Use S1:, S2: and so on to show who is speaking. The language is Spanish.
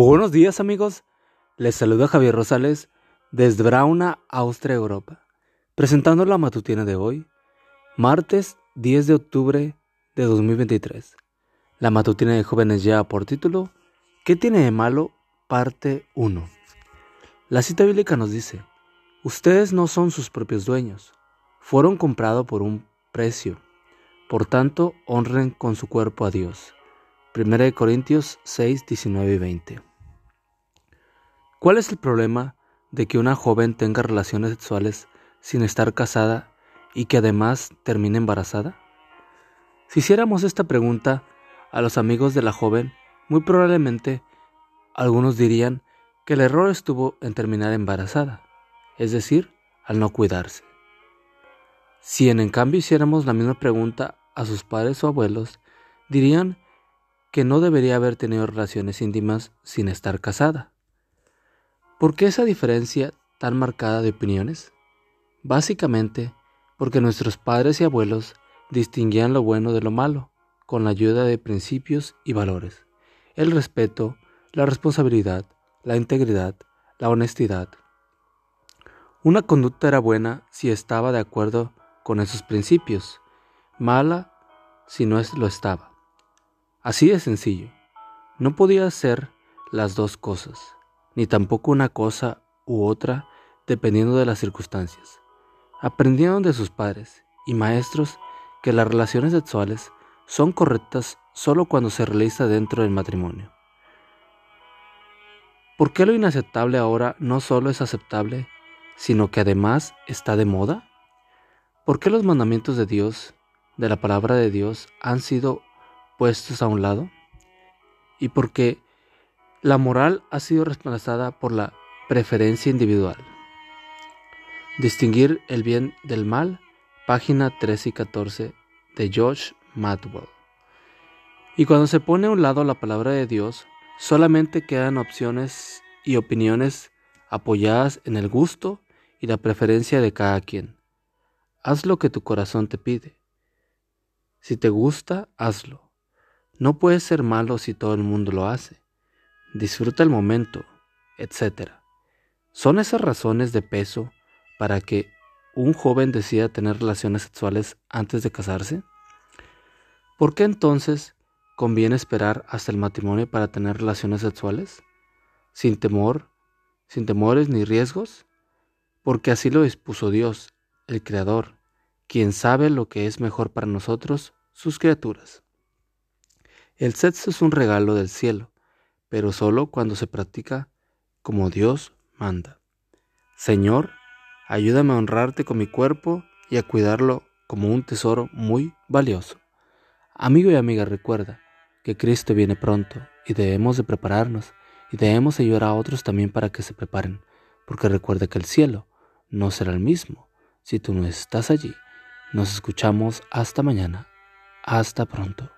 S1: Buenos días amigos, les saluda Javier Rosales desde Brauna, Austria, Europa, presentando la matutina de hoy, martes 10 de octubre de 2023. La matutina de jóvenes ya por título, ¿Qué tiene de malo? Parte 1. La cita bíblica nos dice, ustedes no son sus propios dueños, fueron comprados por un precio, por tanto honren con su cuerpo a Dios. 1 Corintios 6, 19 y 20. ¿Cuál es el problema de que una joven tenga relaciones sexuales sin estar casada y que además termine embarazada? Si hiciéramos esta pregunta a los amigos de la joven, muy probablemente algunos dirían que el error estuvo en terminar embarazada, es decir, al no cuidarse. Si en, en cambio hiciéramos la misma pregunta a sus padres o abuelos, dirían que no debería haber tenido relaciones íntimas sin estar casada. ¿Por qué esa diferencia tan marcada de opiniones? Básicamente porque nuestros padres y abuelos distinguían lo bueno de lo malo con la ayuda de principios y valores, el respeto, la responsabilidad, la integridad, la honestidad. Una conducta era buena si estaba de acuerdo con esos principios, mala si no lo estaba. Así de sencillo. No podía ser las dos cosas, ni tampoco una cosa u otra dependiendo de las circunstancias. Aprendieron de sus padres y maestros que las relaciones sexuales son correctas solo cuando se realiza dentro del matrimonio. ¿Por qué lo inaceptable ahora no solo es aceptable, sino que además está de moda? ¿Por qué los mandamientos de Dios, de la palabra de Dios, han sido puestos a un lado y porque la moral ha sido reemplazada por la preferencia individual. Distinguir el bien del mal, página 13 y 14 de George Madwell. Y cuando se pone a un lado la palabra de Dios, solamente quedan opciones y opiniones apoyadas en el gusto y la preferencia de cada quien. Haz lo que tu corazón te pide. Si te gusta, hazlo. No puede ser malo si todo el mundo lo hace. Disfruta el momento, etc. ¿Son esas razones de peso para que un joven decida tener relaciones sexuales antes de casarse? ¿Por qué entonces conviene esperar hasta el matrimonio para tener relaciones sexuales? ¿Sin temor? ¿Sin temores ni riesgos? Porque así lo dispuso Dios, el Creador, quien sabe lo que es mejor para nosotros, sus criaturas. El sexo es un regalo del cielo, pero solo cuando se practica como Dios manda. Señor, ayúdame a honrarte con mi cuerpo y a cuidarlo como un tesoro muy valioso. Amigo y amiga, recuerda que Cristo viene pronto y debemos de prepararnos y debemos ayudar a otros también para que se preparen, porque recuerda que el cielo no será el mismo si tú no estás allí. Nos escuchamos hasta mañana. Hasta pronto.